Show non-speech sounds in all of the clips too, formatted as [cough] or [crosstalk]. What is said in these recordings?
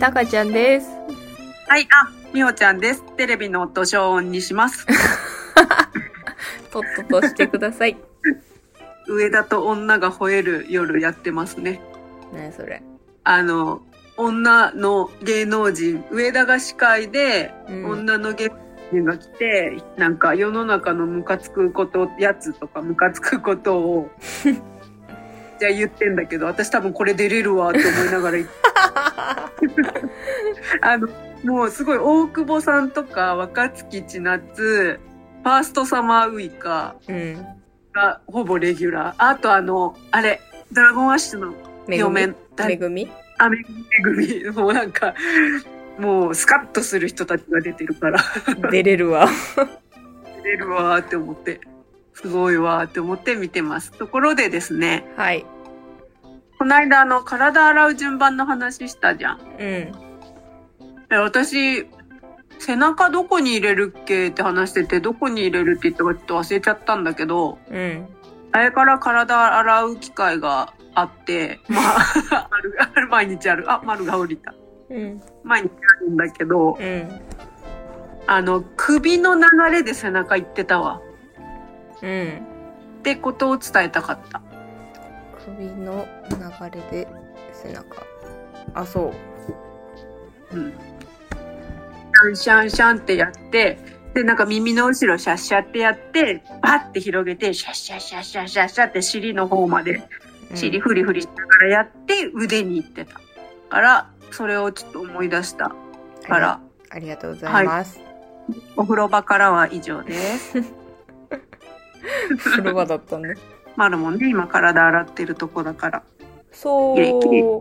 たかちゃんです。はい、あ、みほちゃんです。テレビの音消音にします。[laughs] とっととしてください。[laughs] 上田と女が吠える夜やってますね。ねそれ。あの、女の芸能人、上田が司会で、うん女の芸能人が来て、なんか世の中のムカつくこと、やつとかムカつくことを、[laughs] じゃあ言ってんだけど、私多分これ出れるわって思いながら [laughs] あの、もうすごい大久保さんとか若槻千夏、ファーストサマーウイカうん。がほぼレギュラー。あとあの、あれ、ドラゴンアッシュの。嫁、め誰？ぐみ？あめぐみ、もうなんか、もうスカッとする人たちが出てるから、出れるわ。[laughs] 出れるわーって思って、すごいわーって思って見てます。ところでですね、はい。この間あの、体洗う順番の話したじゃん。うん。え私、背中どこに入れるっけって話してて、どこに入れるって言ったかちょっと忘れちゃったんだけど、うん。あれから体洗う機会があって、まあ、[laughs] ある、ある毎日ある。あ、丸が降りた。うん。毎日あるんだけど、うん。あの、首の流れで背中行ってたわ。うん。ってことを伝えたかった。首の流れで背中。あ、そうん。シャンシャンシャンってやって、で、なんか耳の後ろシャッシャってやって、バッて広げて、シャッシャッシャッシャッシャッシャって尻の方まで、う。尻フリフリしながらやって腕に行ってた。から、それをちょっと思い出したから、ありがとうございます。お風呂場からは以上です。[laughs] 風呂場だったんだ。まるもね、今体洗ってるとこだから。そう。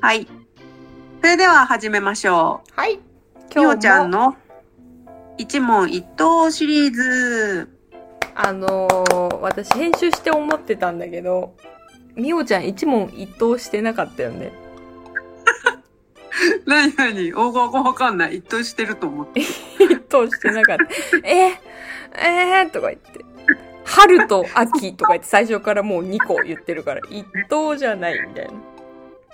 はい。それでは始めましょはい。う。み今日ほちゃんも、の一問一答シリーズ。あのー私編集して思ってたんだけど、みおちゃん一問一答してなかったよね。[laughs] 何何？大語がわかんない。一答してると思って。[laughs] 一答してなかった。えー、えー、とか言って。春と秋とか言って最初からもう2個言ってるから、一答じゃないみたいな。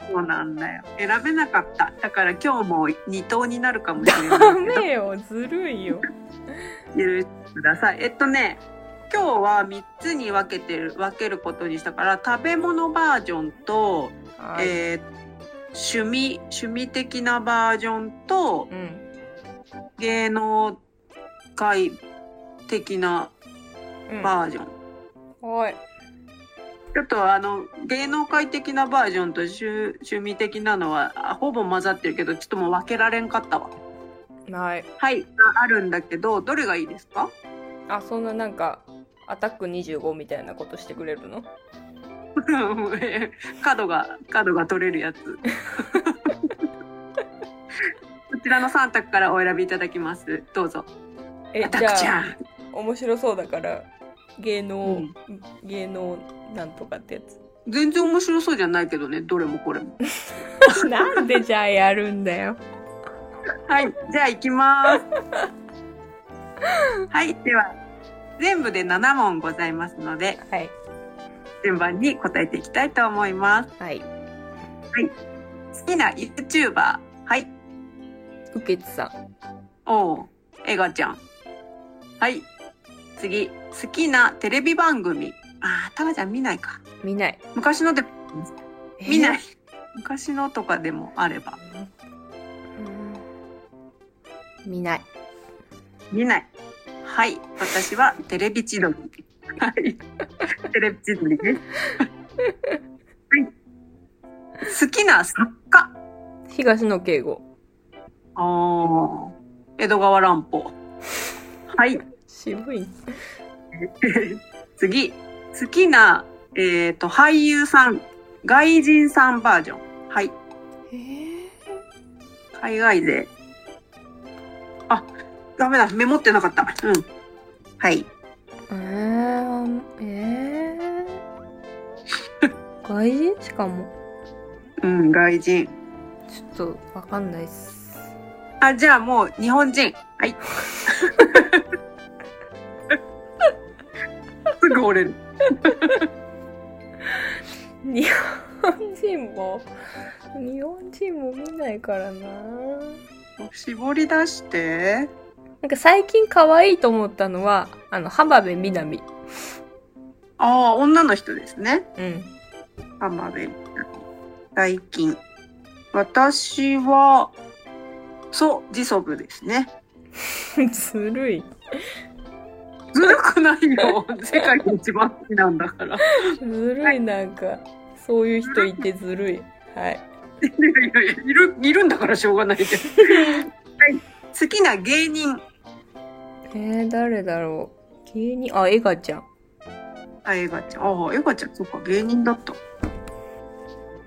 そうなんだよ。選べなかった。だから今日も二答になるかもしれダないけど。メよ、ずるいよ。許してください。えっとね、今日は3つに分けてる、分けることにしたから、食べ物バージョンと、はい。えー趣味、趣味的なバージョンと、うん。芸能界的なうん。バージョン。はい。ちょっとあの、芸能界的なバージョンと趣趣味的なのは、あほぼ混ざってるけど、ちょっともう分けられんかったわ。はい。はい、あるんだけど、どれがいいですか？あ、そんななんか、アタック25みたいなことしてくれるの？[laughs] 角が、角が取れるやつ。[laughs] こちらの3択からお選びいただきます。どうぞ。えア、タックちじゃあ、ゃん。面白そうだから、芸能、うん芸能なんとかってやつ。全然面白そうじゃないけどね、どれもこれも。[laughs] なんでじゃあやるんだよ。はい、じゃあ行きます。はい、では、全部で7問ございますので、はい。順番に答えていきたいと思います。はい。好きな YouTuber。はい。うけつさん。おう、エガちゃん。はい。次、好きなテレビ番組。あー、タマちゃん見ないか。見ない。昔ので、見ないい。。昔のとかでもあれば。見ない。見ない。はい。私はテレビ千鳥。はい。テレビ千鳥です。はい。好きな作家。東野圭吾。あー、江戸川乱歩。はい。[laughs] 渋い。[laughs] 次。好きな、えっ、と、俳優さん。外人さんバージョン。はい。えー、海外勢。あ、ダメだ。メモってなかった。うん。はい。えー、えー、[laughs] 外人？しかも。うん、外人。ちょっとわかんないっす。あ、じゃあもう日本人。はい。[laughs] ぐ折れる。[laughs] 日本人も、日本人も見ないからな。絞り出して。なんか最近可愛いと思ったのは、あの、浜辺美波。ああ、女の人ですね。うん。浜辺美波。最近。私は、そう、ジソブですね。[laughs] ずるい。ずるくないよ。世界で一番好きなんだから。いずるい、なんか、そういう人いてずるい。はい。やいやいやいる、いるんだからしょうがないけど。[laughs] はい。好きな芸人。えー、誰だろう。芸人、あ、エガちゃん。あ、エガちゃん。ああ、エガちゃん、そっか、芸人だった。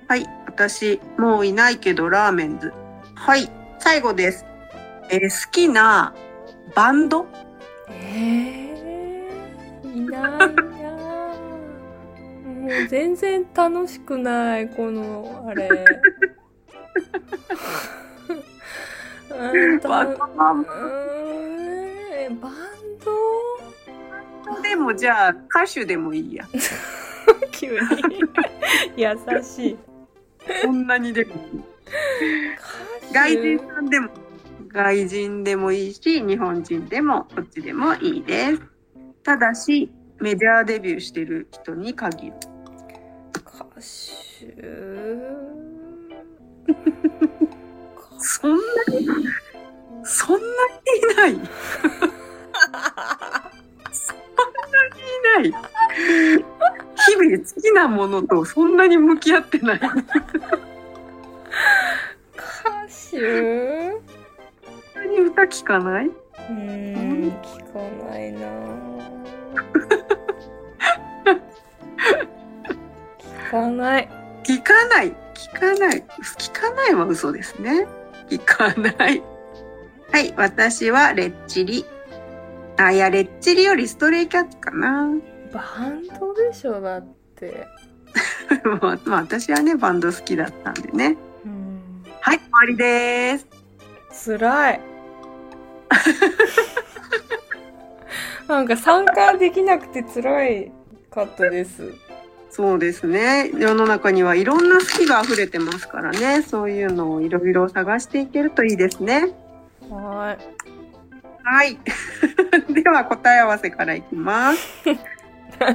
はい。私、もういないけど、ラーメンズ。はい。最後です。えー好きなバンド？えー、いないなもう全然楽しくない、この、あれ。うんとバンド？マンうーんバンド？でも、じゃあ、歌手でもいいや。[laughs] 急に優しい。こんなにでも外人さんでも、外人でもいいし、日本人でも、こっちでもいいです。ただし、メジャーデビューしてる人に限る。歌手そんなに、そんなにいない。そんなにいない。日々好きなものとそんなに向き合ってない。歌手そんなに歌聞かない？うーん、聞かないな聞かない。聞かない。聞かない。聞かないは嘘ですね。聞かない。はい。私はレッチリ。あ、いや、レッチリよりストレイキャッツかな。バンドでしょ、だって。[laughs] まあ、まあ私はね、バンド好きだったんでね。うん。はい、終わりです。辛い。[laughs] [laughs] なんか参加できなくて辛いかったです。そうですね。世の中にはいろんな好きが溢れてますからね。そういうのをいろいろ探していけるといいですね。ははい。[laughs] では答え合わせからいきます。[laughs] 答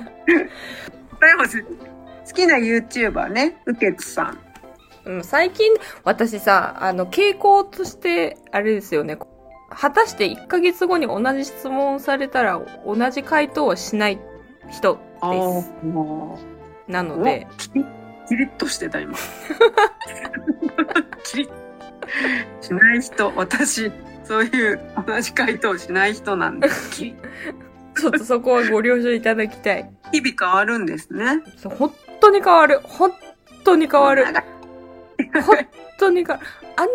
え合わせ。好きな YouTuber ね、ウケツさん。い。うん、最近、私さ、あの、傾向として、あれですよね。果たして1ヶ月後に同じ質問されたら、同じ回答はしない人です。もうなので、キリッとしてた今。[laughs] キリッしない人、私、そういう同じ回答しない人なんで、キリッちょっとそこはご了承いただきたい。日々変わるんですね。そう本当に変わる。本当に変わる。本当に変わる。あんな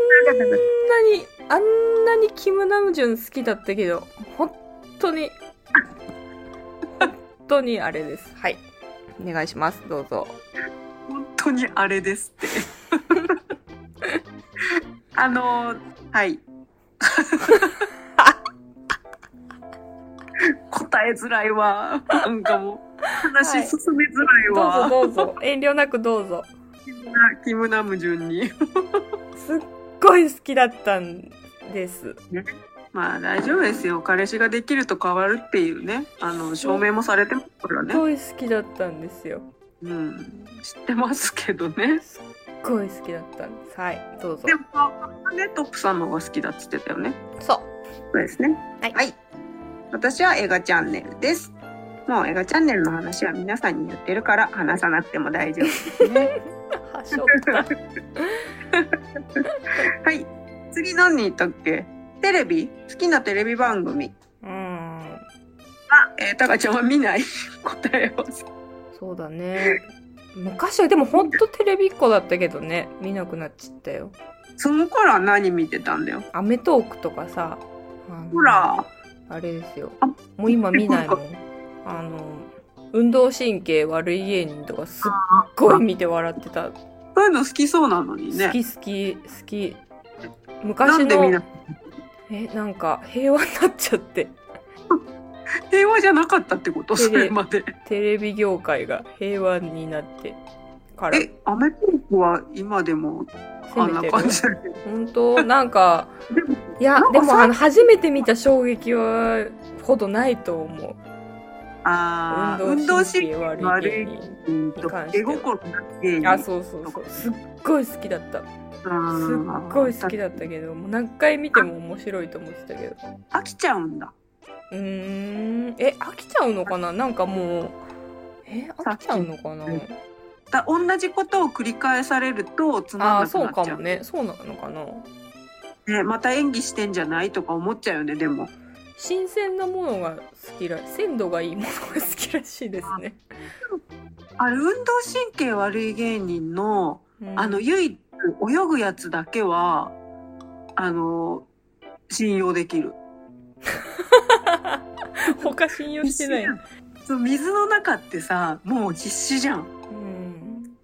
に、あんなにキム・ナムジュン好きだったけど、本当に、本当にあれです。はい。お願いします。どうぞ。本当にあれですって。[laughs] あの、はい。[laughs] 答えづらいわ。なんかもう、話進めづらいどうわ。ぞどうぞ。遠慮なくどうぞ。キムナキムナム順に。すっごい好きだったんです。まあ大丈夫ですよ。彼氏ができると変わるっていうね。あの、証明もされてますからね。すっごい好きだったんですよ。うん。知ってますけどね。すっごい好きだったんです。はい。どうぞで。も、ね、トップさんの方が好きだって言ってたよね。そう。そうですね。はい私は映画チャンネルです。もう映画チャンネルの話は皆さんに言ってるから話さなくても大丈夫ですね。[laughs] はしょった。はい。次何言ったっけ？テレビ？好きなテレビ番組。うん。あ、えー、たかちゃんは見ない [laughs] 答えを。そうだね。昔はでもほんとテレビっ子だったけどね。見なくなっちゃったよ。その頃は何見てたんだよ。アメトークとかさ。ほら。あれですよあ。もう今見ないもん。あの、運動神経悪い芸人とかすっごい見て笑ってた。そういうの好きそうなのにね。好き好き、好き。な昔のんでみんな、え、なんか平和になっちゃって。[laughs] 平和じゃなかったってこと？それまで。テレビ業界が平和になって。からえ、アメトークは今でもあんな感じ。本当？なんかいやでもあの初めて見た衝撃はほどないと思うああ、運動神神経悪い芸経と絵心な芸人あそうそうそう。すっごい好きだった。すっごい好きだったけどもう何回見ても面白いと思ってたけど。飽きちゃうんだ。うーん。え飽きちゃうのかな？なんかもうえ飽きちゃうのかな？うんだ同じことを繰り返されるとつまんああなくそう。かもなっちゃう。ね。そうなのかな？ねまた演技してんじゃない？とか思っちゃうよね、でも。新鮮なものが好きら鮮度がいいものが好きらしいですね、あれ、運動神経悪い芸人の、うんあの、唯一泳ぐやつだけは、あの、信用できる。[laughs] 他信用してない、[laughs] そう水の中ってさ、もう必死じゃん。うん、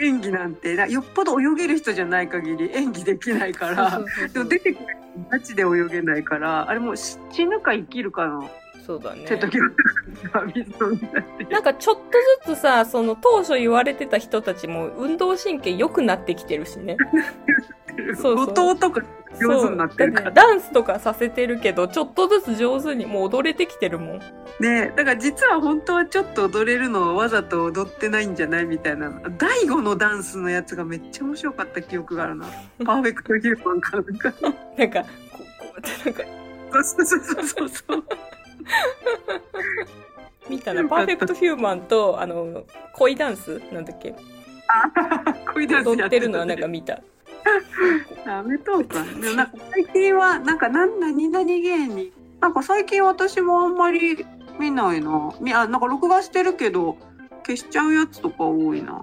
演技なんて、なよっぽど泳げる人じゃない限り演技できないから、でも出てくる人マジで泳げないから、あれもう死ぬか生きるかのそうだね。なんかちょっとずつさその当初言われてた人たちも運動神経良くなってきてるしね。[laughs] そうそう。後藤とか上手になってるからダンスとかさせてるけどちょっとずつ上手にもう踊れてきてるもん。ねだから実は本当はちょっと踊れるのをわざと踊ってないんじゃないみたいな。大悟のダンスのやつがめっちゃ面白かった記憶があるな。[laughs] パーフェクトヒューマンかなんかなんかこうってなんかそうそうそうそうそう見たなパーフェクトヒューマンとあの恋ダンスなんだっけ恋ダンスや踊ってるのはなんねか見たアメトークはねでもなんか最近はなんか何何々芸人なんか最近私もあんまり見ないなみあなんか録画してるけど消しちゃうやつとか多いな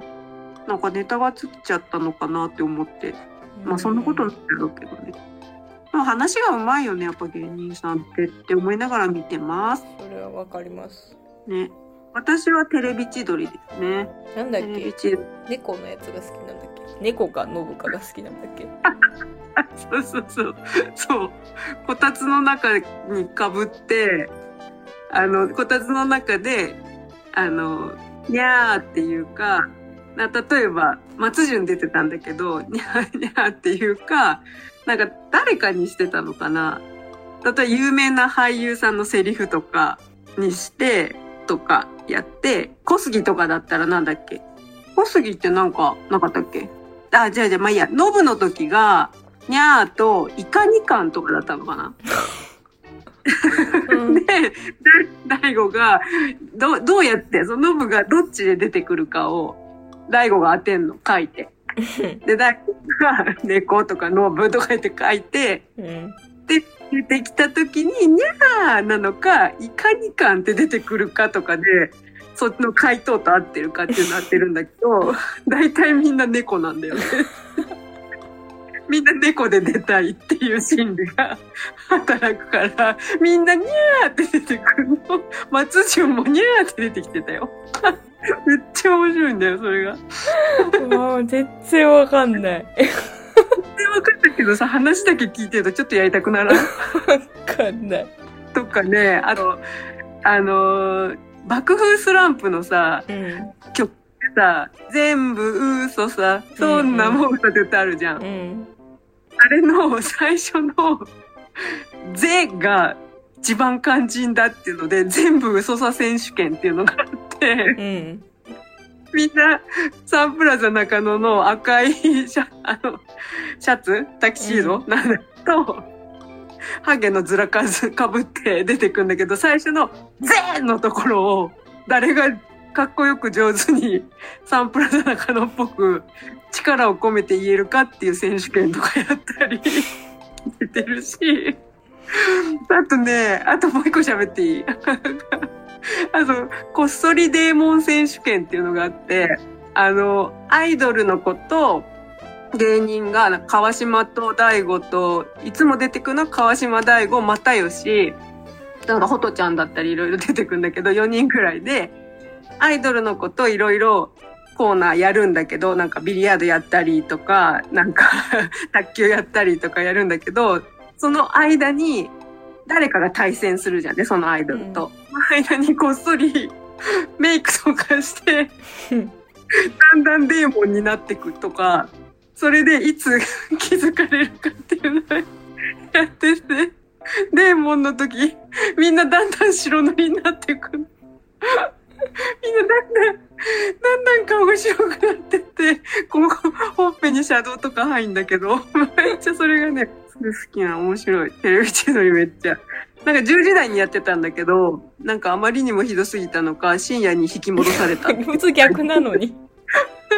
なんかネタがつっちゃったのかなって思ってまあそんなことないだろうけどね。でも話がうまいよね、やっぱ芸人さんってって思いながら見てます。それはわかりますね。私はテレビ千鳥ですね。なんだっけ？猫のやつが好きなんだっけ？猫かノブかが好きなんだっけ？そうそうそう。そう。こたつの中にかぶって、あの、こたつの中で、あの、にゃーっていうか、な例えば、松潤出てたんだけど、にゃーにゃーっていうか、なんか誰かにしてたのかな？例えば有名な俳優さんのセリフとかにして、とかやって、小杉とかだったらなんだっけ？小杉ってなんか、なかったっけ？あ、じゃあじゃあまあいいや、ノブの時が、にゃーとイカ二貫とかだったのかな？うん。[laughs] で、だ大悟が、ど、どうやって、そのノブがどっちで出てくるかを、大悟が当てんの、書いて。[laughs] で、大悟が、猫とかノブとか言って書いて、うん。で、出てきた時に、にゃーなのか、いかにかんって出てくるかとかで、そっちの回答と合ってるかっていうの合ってるんだけど、[laughs] 大体みんな猫なんだよね。[laughs] みんな猫で出たいっていう心理が [laughs] 働くから、みんなにゃーって出てくるの。松潤もにゃーって出てきてたよ。めっちゃ面白いんだよ、それが。もう全然わかんない。で、分かったけどさ、話だけ聞いてるとちょっとやりたくならん？わかんない。とかね、あと、あのー爆風スランプのさ、うん。さ、全部嘘さ、そんなもんさって歌あるじゃん。うん。あれの最初の、ぜが一番肝心だっていうので、全部嘘さ選手権っていうのがあって、うん。みんな、サンプラザ中野の赤いシャあのシャツ？タキシード、なんだと、ハゲのズラかずかぶって出てくんだけど、最初のゼーのところを誰がかっこよく上手にサンプラザ中野っぽく力を込めて言えるかっていう選手権とかやったり出てるし、あとね、あともう一個喋っていい？[laughs] あと、こっそりデーモン選手権っていうのがあって、あの、アイドルの子と芸人が、川島と大悟と、いつも出てくるのは川島大悟、又吉、なんか、ほとちゃんだったりいろいろ出てくるんだけど、4人くらいで、アイドルの子といろいろコーナーやるんだけど、なんかビリヤードやったりとか、なんか [laughs] 卓球やったりとかやるんだけど、その間に誰かが対戦するじゃんね、そのアイドルと。その間にこっそりメイクとかして、[laughs] だんだんデーモンになってくとか、それでいつ気づかれるかっていうのをやってて、デーモンの時、みんなだんだん白塗りになってくる。みんなだんだん、だんだん顔が白くなってって、このほっぺにシャドウとか入んだけど、めっちゃそれがね、すごい好きな面白い。テレビ千鳥めっちゃ。なんか10時台にやってたんだけど、なんかあまりにもひどすぎたのか、深夜に引き戻された。[laughs] 普通逆なのに。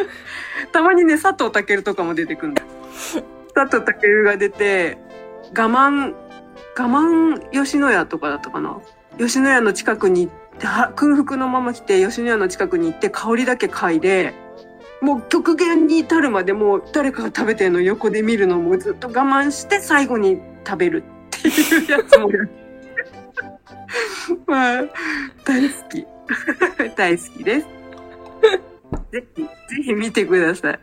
[laughs] たまにね、佐藤健とかも出てくるんだよ。佐藤健が出て、我慢、我慢吉野家とかだったかな。吉野家の近くに行って、空腹のまま来て、吉野家の近くに行って、香りだけ嗅いで、もう極限に至るまでもう誰かが食べてるの横で見るのもずっと我慢して最後に食べるっていうやつも [laughs] まあ、大好き。[laughs] 大好きです。ぜひ、ぜひ見てくださ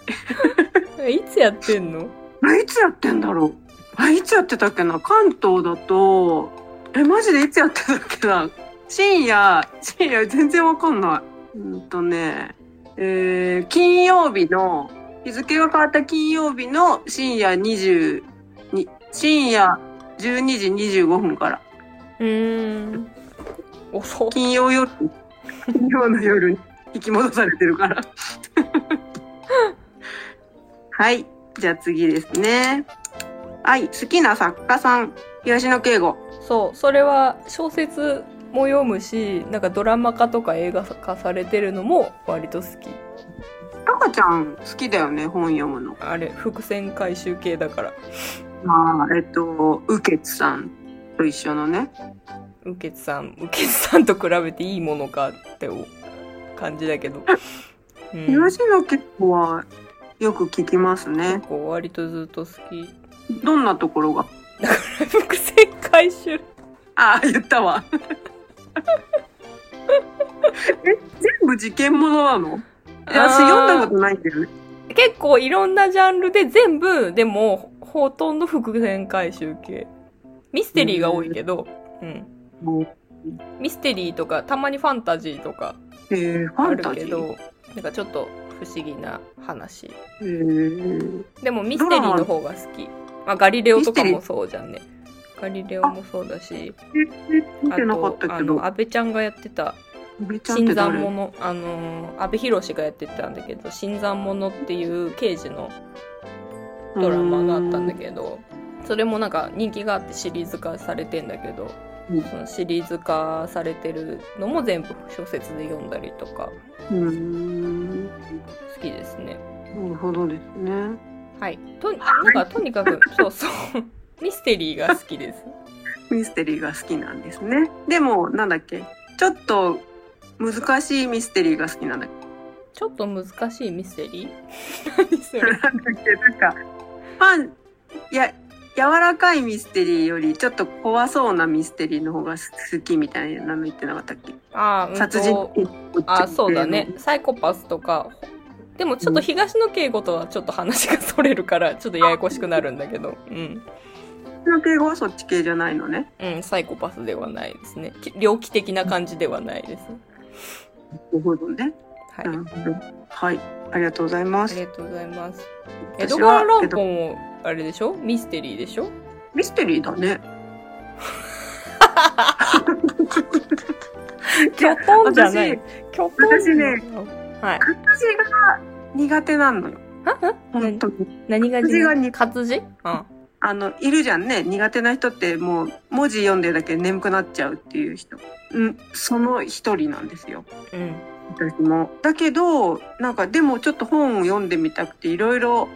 い。いつやってんの？あ、いつやってんだろうあ、いつやってたっけな？関東だと、え、マジでいつやってたっけな？深夜、深夜全然わかんない。うんとね、えー、金曜日の、日付が変わった金曜日の深夜20、に深夜12時25分から。うーん。遅っ。金曜夜、金曜の夜に引き戻されてるから。はい。じゃあ次ですね。はい。好きな作家さん、東野圭吾。そう、それは小説も読むし、なんかドラマ化とか映画化されてるのも割と好き。赤ちゃん好きだよね、本読むの。あれ、伏線回収系だから。まあ、えっと、ウケツさんと一緒のね。ウケツさん、ウケツさんと比べていいものかって感じだけど。うん、東野圭吾はよく聞きますね。結構割とずっと好き。どんなところが？伏線回収。ああ、言ったわ。え、全部事件ものなの？私読んだことないんだよね。結構いろんなジャンルで全部、でも、ほとんど伏線回収系。ミステリーが多いけど、うん。ミステリーとか、たまにファンタジーとかえー、フあァンタジー。るけど、なんかちょっと不思議な話。えー、でもミステリーの方が好き。まあ、ガリレオとかもそうじゃんね。ガリレオもそうだし、あてなかっと、あたけどの、。安倍ちゃんがやってた、新参者、あのー、安倍博がやってたんだけど、新参者っていう刑事のドラマがあったんだけど、それもなんか人気があってシリーズ化されてんだけど、うんそのシリーズ化されてるのも全部小説で読んだりとか、うーん。好きですね。なるほどですね。はい。と、なんかとにかく、[laughs] そうそう、ミステリーが好きです。ミステリーが好きなんですね。でも、なんだっけ？ちょっと難しいミステリーが好きなんだっちょっと難しいミステリー？[laughs] 何そけれ？なんだっけ？なんか、ファン、いや、柔らかいミステリーよりちょっと怖そうなミステリーの方が好きみたいなの言ってなかったっけ？あー、うんと殺人。あ、そうだね。。サイコパスとか。でもちょっと東野敬吾とはちょっと話がそれるから、ちょっとややこしくなるんだけど。うん。の敬語はそっち系じゃないのね？うん、サイコパスではないですね。き猟奇的な感じではないです。なるほどね。はい。はい。ありがとうございます。ありがとうございます。江戸川乱歩も、あれでしょ？ミステリーでしょ？ミステリーだね。[laughs] キョトンじゃない。キョトン私ね。はい。活字が苦手なのよ。本当に。何？が活字がに活字？うん。あの、いるじゃんね。苦手な人ってもう文字読んでるだけで眠くなっちゃうっていう人。うん、その一人なんですよ。うん。私も。だけど、なんかでもちょっと本を読んでみたくていろいろ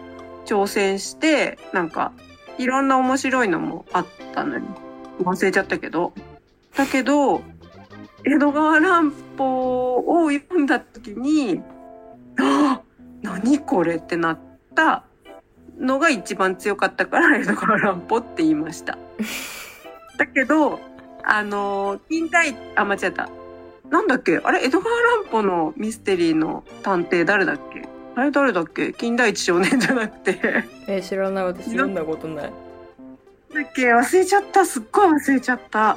挑戦して、なんかいろんな面白いのもあったのに。忘れちゃったけど。だけど、江戸川乱歩を読んだ時に、ああ何これってなったのが一番強かったから江戸川乱歩って言いました。だけど、あの、近代、あ、間違えた。なんだっけ？あれ江戸川乱歩のミステリーの探偵誰だっけ？あれ誰だっけ？金田一少年じゃなくて。えー知らない。私読んだことない。だっけ？忘れちゃった。すっごい忘れちゃった。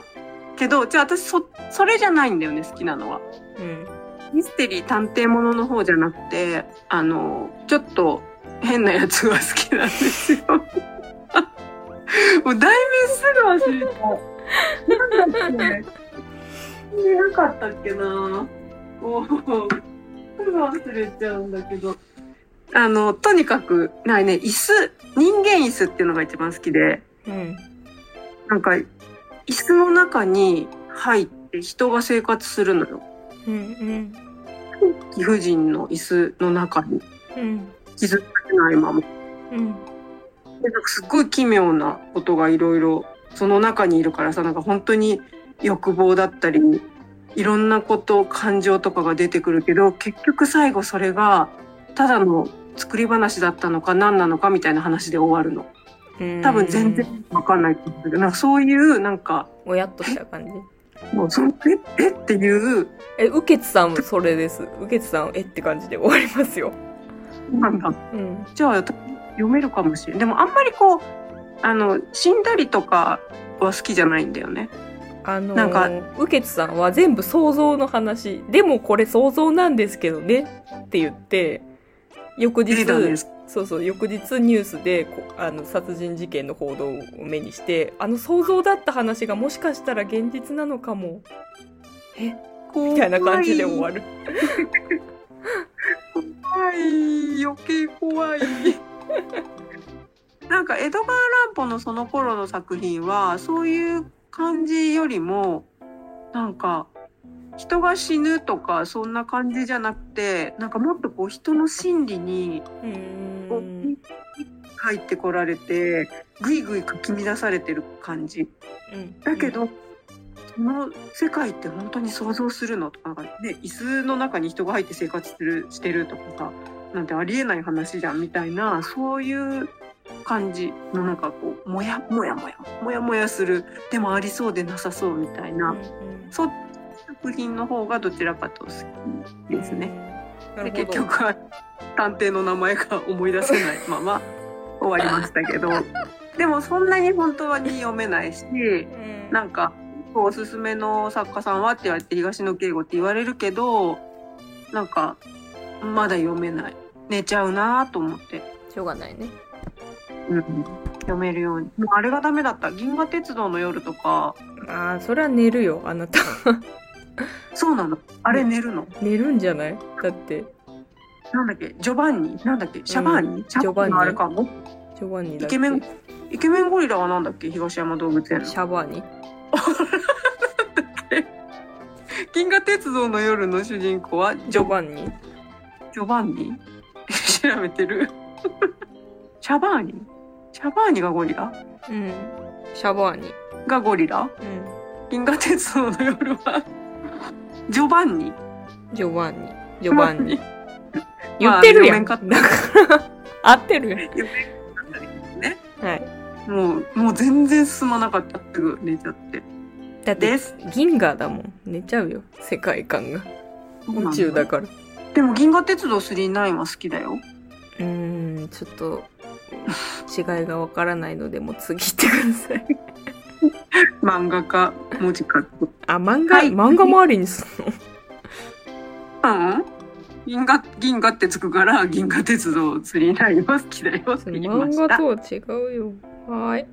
けど、じゃあ私そ、それじゃないんだよね、好きなのは。うん。ミステリー探偵ものの方じゃなくて、あの、ちょっと変なやつが好きなんですよ。[laughs] もう題名すぐ忘れた。なんだっけ？なかったっけなもう、すぐ忘れちゃうんだけど。あの、とにかく、なね、椅子、人間椅子っていうのが一番好きで、うん。なんか、椅子の中に入って人が生活するのよ。うんうん。貴婦人の椅子の中にうん。気づかれないまま。うん。でなんかすっごい奇妙なことがいろいろその中にいるからさなんか本当に欲望だったりいろんなこと感情とかが出てくるけど結局最後それがただの作り話だったのか何なのかみたいな話で終わるのうん。多分全然わかんないと思うけどなんかそういうなんかおやっとした感じ？もうそのえ？え？っていうえ、ウケツさんもそれです。ウケツさん、え？って感じで終わりますよ。なんだうん。じゃあ読めるかもしれんでもあんまりこうあの死んだりとかは好きじゃないんだよねあのー、なんかウケツさんは全部想像の話。でもこれ想像なんですけどね。って言って、翌日そうそう、翌日ニュースでこあの殺人事件の報道を目にして、あの想像だった話がもしかしたら現実なのかも。え？みたいな感じで終わる。怖い余計怖いなんか江戸川乱歩のその頃の作品はそういう感じよりもなんか人が死ぬとかそんな感じじゃなくてなんかもっとこう人の心理にこうん入ってこられてぐいぐいかき乱されてる感じ。うん。だけど、その世界って本当に想像するのとか、なんかね、椅子の中に人が入って生活する、してるとかさ、なんてありえない話じゃんみたいな、そういう感じのなんかこう、もやもやもや、もやもやする、でもありそうでなさそうみたいな、うんそう作品の方がどちらかと好きですね。。で。結局は探偵の名前が思い出せないまま [laughs] 終わりましたけど、でもそんなに本当はに読めないし、うんなんか、おすすめの作家さんはって言われて、東野圭吾って言われるけど、なんか、まだ読めない。寝ちゃうなと思って。しょうがないね。うん。読めるように。もうあれがダメだった。銀河鉄道の夜とか、ああ、それは寝るよ、あなた。そうなの。あれ寝るの。寝るんじゃない？だって、なんだっけ？ジョバンニ？なんだっけ？シャバーニ、シャジョバンニ。のあれかも？ジョバンニイケメン、イケメンゴリラはなんだっけ？東山動物園の。シャバーニ？銀河鉄道の夜の主人公はジジョョバンニ？ジョバンニ？[laughs] 調べてる。シャバーニ？シャバーニがゴリラ？うん。シャバーニ。がゴリラ？うん。銀河鉄道の夜は？ジョバンニ？ジョバンニ。ジョバンニ。言ってるやん。まあだから、[laughs] 合ってるよ。ね。はい。もう、もう全然進まなかった。すぐ寝ちゃって。だって。銀河だもん。寝ちゃうよ。世界観が。宇宙だから。でも銀河鉄道999は好きだよ。うーん、ちょっと、[laughs] 違いがわからないので、もう次行ってください。漫画家、文字書く。あ、漫画、はい漫画周りにすんの？[laughs] うん銀河、銀河ってつくから、銀河鉄道999は好きだよって言いま漫。画とは違うよ。はーい。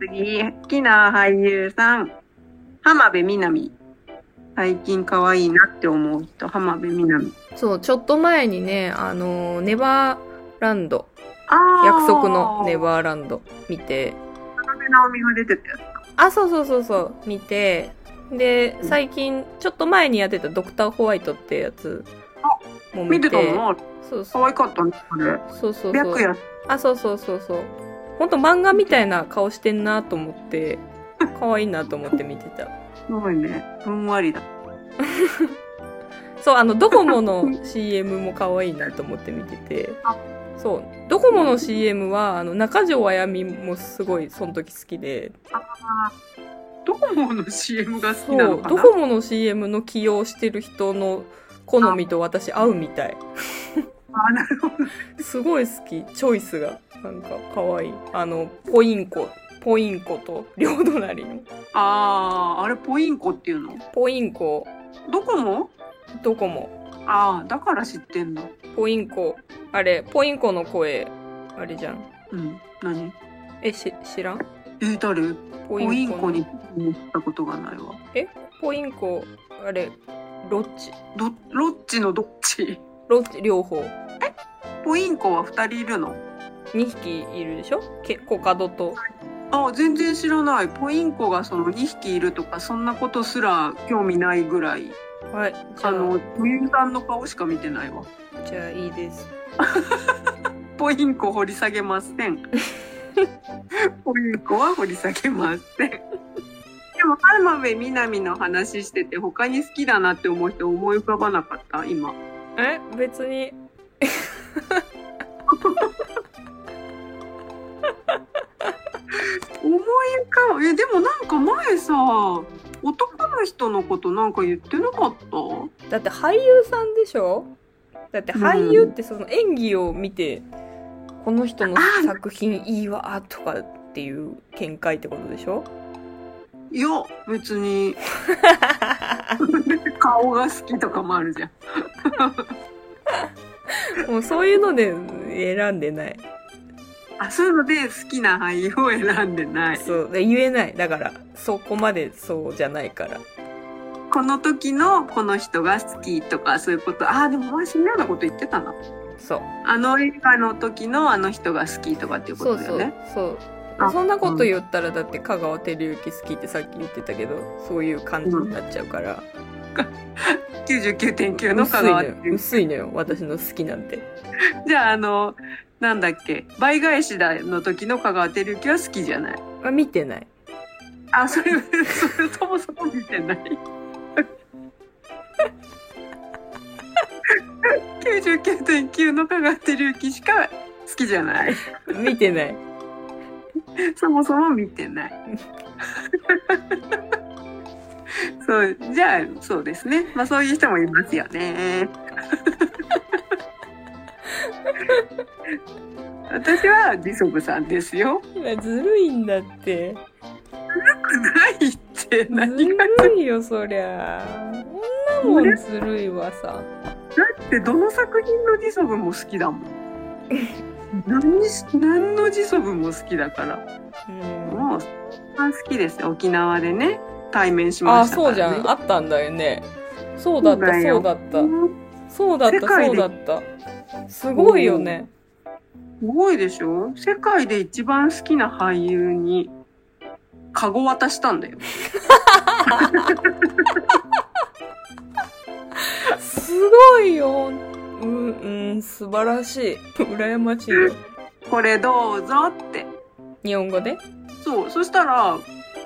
次、好きな俳優さん。浜辺美波。最近可愛いなって思う人、浜辺美波。そう、ちょっと前にね、あの、ネバーランド、約束のネバーランド見て。あ、そうそうそうそう、見て、で、最近、ちょっと前にやってたドクターホワイトってやつも見て、見てたの？そうそう、可愛かったね、あれ。そうそうそう。白夜。あ、そうそうそうそう。ほんと漫画みたいな顔してんなと思って、[laughs] 可愛いなと思って見てた。すごいね。ふんわりだ。[laughs] そう、あの、ドコモの CM も可愛いなと思って見てて。そう。ドコモの CM は、あの、中条あやみもすごい、その時好きで。ドコモの CM が好きそう、なのかな？ドコモの CM の起用してる人の好みと私合うみたい。あ、なるほど。すごい好き。チョイスが。なんか可愛い。あの、ポインコ。ポインコと両隣の。あー、あれポインコっていうの？ポインコ。ドコモ？ドコモ。ああ、だから知ってんの？ポインコ。あれ、ポインコの声、あれじゃん。うん。何？え、し、知らん？えー、誰？ポポインのコに乗ったことがないわ。ポインコ、あれ、ロッチ？ど、ロッチのどっち？ロッチ、両方。ポインコは二人いるの？2匹いるでしょ？けコカドと。あ、全然知らない。ポインコがその2匹いるとか、そんなことすら興味ないぐらい。はい。あ、あの、女優さんの顔しか見てないわ。じゃあいいです。[laughs] ポインコ掘り下げません。[laughs] ポインコは掘り下げません。でも、浜辺美波の話してて、他に好きだなって思う人思い浮かばなかった？今。え別に。[laughs] 思い浮かぶ。え、でもなんか前さ、男の人のことなんか言ってなかった？だって俳優さんでしょ？だって俳優ってその演技を見て、この人の作品いいわとかっていう見解ってことでしょ？いや、別に、[laughs] 顔が好きとかもあるじゃん。もうそういうので選んでない。あ、そういうので好きな俳優を選んでない。そう。で言えない。だから、そこまでそうじゃないから。この時のこの人が好きとかそういうこと。ああ、でも前そんなようなこと言ってたな。そう。あの映画の時のあの人が好きとかっていうことだよね。。そう。あそんなこと言ったら、だって香川照之好きってさっき言ってたけど、そういう感じになっちゃうから。[laughs] 99.9の香薄いのよ。薄いのよ。私の好きなんて。[laughs] じゃあ、あの、なんだっけ、倍返しだの時の香川照之は好きじゃない。あ、見てない。あ、それ、それそもそも見てない。99.9の香川照之しか好きじゃない。見てない。そもそも見てない。そう、じゃあ、そうですね。まあそういう人もいますよね。私は時速さんですよ。ずるいんだって。ないってず何がるいよ、そりゃ。こんなもんずるいわさ。だってどの作品の時速も好きだもん。[laughs] 何し何の時速も好きだから。うん。もう、一番好きですよ。沖縄でね、対面しまあ、したから、ね。そうじゃん。あったんだよね。そうだった、そうだった。うんそうだった、そうだった。すごいよね。すごいでしょ？世界で一番好きな俳優に、カゴ渡したんだよ。すごいよ。うん、うん、素晴らしい。羨ましいよ。これどうぞって。日本語で？そう。そしたら、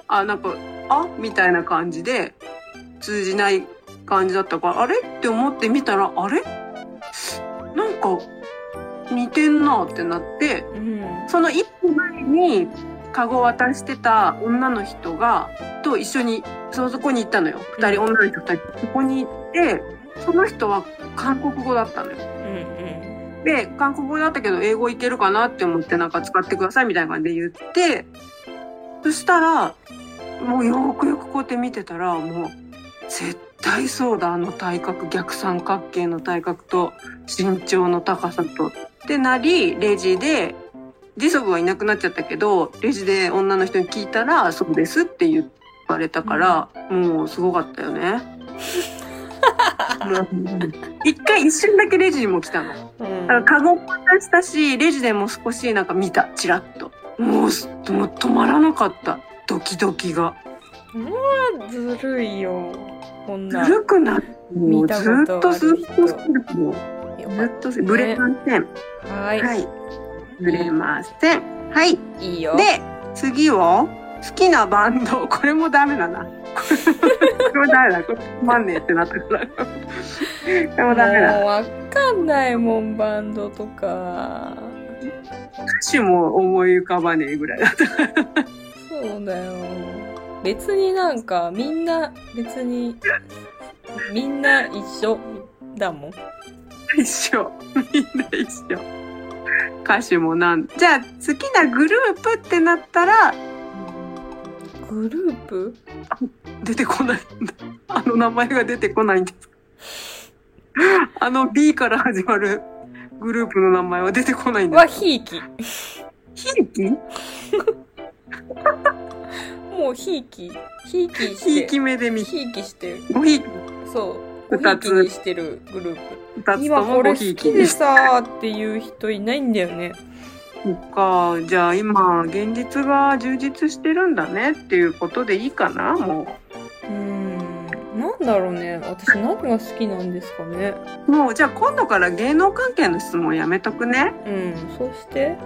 あ、なんか、あ？みたいな感じで、通じない感じだったから、あれ？って思ってみたら、あれ？なんか、似てんなってなって、うん。その一歩前に、カゴ渡してた女の人が、と一緒に、そそこに行ったのよ。二人、うん女の人二人。そこに行って、その人は韓国語だったのよ。うん、で、韓国語だったけど、英語いけるかなって思って、なんか使ってくださいみたいな感じで言って、そしたら、もうよーくよくこうやって見てたら、もう、絶対そうだ、あの体格、逆三角形の体格と、身長の高さと。ってなり、レジで、時速はいなくなっちゃったけど、レジで女の人に聞いたら、そうですって言われたから、もうすごかったよね。も [laughs] う一回一瞬だけレジにも来たの。うん。だからカゴも渡したし、レジでも少しなんか見た、チラッと。もうす、もう止まらなかった。ドキドキが。ずるいよ。ずな。るくなって、もう見たずっとずっとする。もうよずっとぶれません。はい。はい。ぶれません。はい。いいよ。で、次を、好きなバンド。[laughs] これもダメだな。[laughs] これもダメだ。これつまんねえってなったから。[laughs] これもダメだ。もうわかんないもん、バンドとか。歌手も思い浮かばねえぐらいだった。そうだよ。別になんか、みんな、別に、みんな一緒だもん。一緒。みんな一緒。歌手もなん、じゃあ好きなグループってなったらグループ？出てこない。あの名前が出てこないんです。あの B から始まるグループの名前は出てこないんだ。は、ひいき。ひいき？もう、ひいき。ひいきして。ひいき目で見、ひいきしてる。ごひいき、そう。二つにしてるグループ。今これ好きでさーっていう人いないんだよね。そっか。じゃあ今、現実が充実してるんだねっていうことでいいかなもうーん。なんだろうね。私何が好きなんですかね。う。もう、じゃあ今度から芸能関係の質問やめとくね。うん。そして。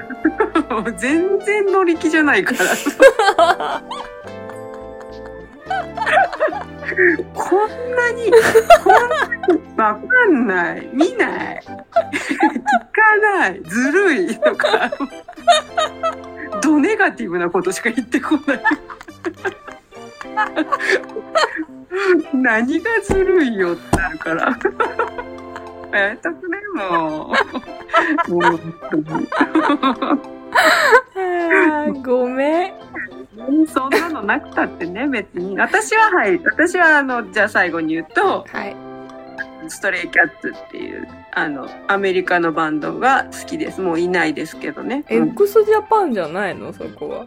[laughs] 全然乗り気じゃないから。[laughs] こんなに、こんなにわかんない。見ない。聞かない。ずるい。とか。ドネガティブなことしか言ってこない。何がずるいよってなるから。やめとくね、[laughs] もう。もう本当にあごめん。そんなのなくたってね、別に。私ははい。私はあの、じゃあ最後に言うと、はい。ストレイキャッツっていう、あの、アメリカのバンドが好きです。もういないですけどね。うん X ジャパンじゃないの？そこは。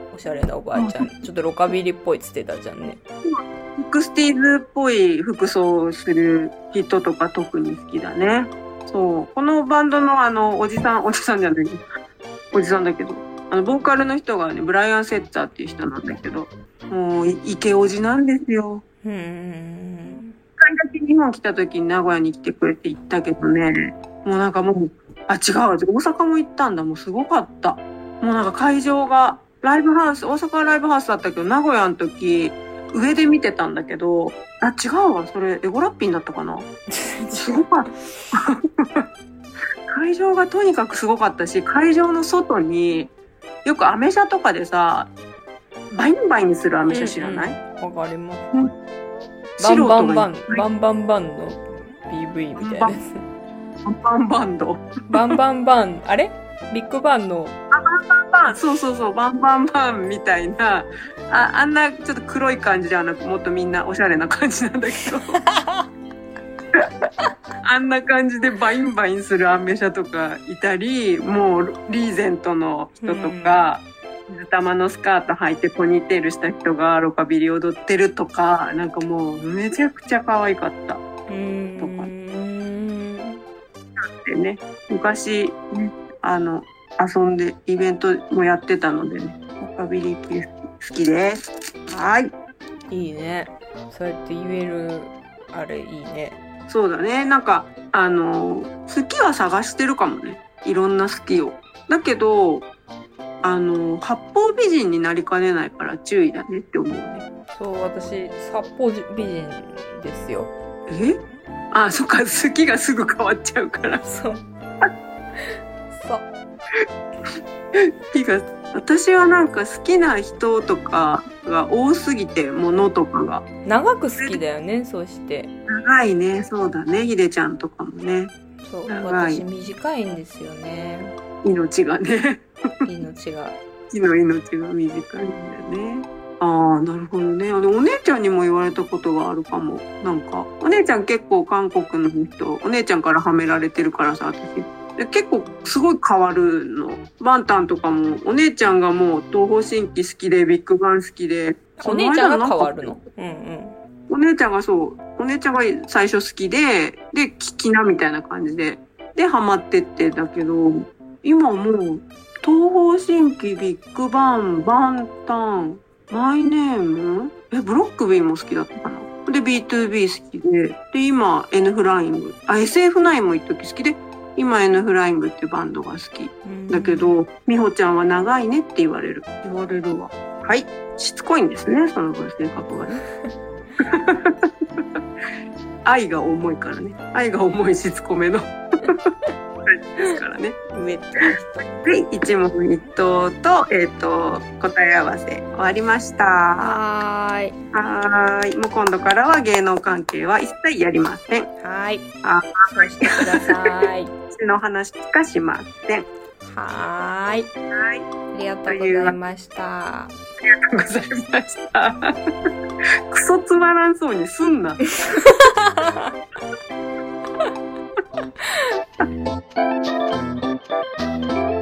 おしゃれなおばあちゃん、ちょっとロカビリーっぽいっつってたじゃんね。シックスティーズっぽい服装をする人とか特に好きだね。そう。このバンドのあの、おじさん、おじさんじゃないおじさんだけど、あの、ボーカルの人がね、ブライアン・セッツァーっていう人なんだけど、もう、いイケおじなんですよ。うーん。一回だけ日本来た時に名古屋に来てくれて行ったけどね、もうなんかもう、あ、違う、大阪も行ったんだ。もうすごかった。もうなんか会場が、ライブハウス、大阪はライブハウスだったけど、名古屋の時、上で見てたんだけど、あ、違うわ。それ、エゴラッピンになったかな？[laughs] すごかった。[laughs] 会場がとにかくすごかったし、会場の外に、よくアメ車とかでさ、バインバインするアメ車知らない、わかります。バンバンバン、バンバンバンの PV みたいなやつ。バンバンバンド。バンバンバン、あれビッグバンの、バンそうそうそう、バンバンバンみたいな、ああんなちょっと黒い感じではなく、もっとみんなおしゃれな感じなんだけど。[laughs] あんな感じでバインバインするアメ車とかいたり、もうリーゼントの人とか、頭のスカート履いてポニーテールした人がロカビリ踊ってるとか、なんかもうめちゃくちゃ可愛かった。うーん。でね、昔、ね、あの、遊んでイベントもやってたのでね、ロカビリー好きです。はい。いいね。そうやって言える、あれいいね。そうだね。なんか、あの、好きは探してるかもね。いろんな好きを。だけど、あの、八方美人になりかねないから注意だねって思うね。そう、私、札幌美人ですよ。え？あ、そっか、好きがすぐ変わっちゃうから。そう。好きが、私はなんか好きな人とかが多すぎて、ものとかが。長く好きだよね、そして。長いね。そうだね。ひでちゃんとかもね。そう、私短いんですよね。命がね。命が。[laughs] 木の命が短いんだよね。ああ、なるほどね。あの、お姉ちゃんにも言われたことがあるかも。なんか、お姉ちゃん結構韓国の人、お姉ちゃんからはめられてるからさ、私。で結構すごい変わるの。バンタンとかも、お姉ちゃんがもう東方神起好きで、ビッグバン好きで。お姉ちゃんが変わるの？うんうん。お姉ちゃんがそう、お姉ちゃんが最初好きで、で、聞きなみたいな感じで、で、ハマってってだけど、今もう、東方神起、ビッグバン、バンタン、マイネーム？え、ブロックビーも好きだったかな？で、B2B 好きで、で、今、N フライング。あ、SF9 も一時好きで、今 N フライングっていうバンドが好き。うんだけ、ど、美穂ちゃんは長いねって言われる。言われるわ。はい。しつこいんですね、その分性格がね。[laughs] 愛が重いからね。愛が重いしつこめの。ですからね。上ってはい、一問一答と、えっ、と、答え合わせ終わりました。はーい。はーい。もう今度からは芸能関係は一切やりません。はーい。あそうしてください。[laughs] 私の話しかしません。はーい。はい。ありがとうございました。ありがとうございました。[laughs] クソつまらんそうにすんな。[laughs] 哈哈。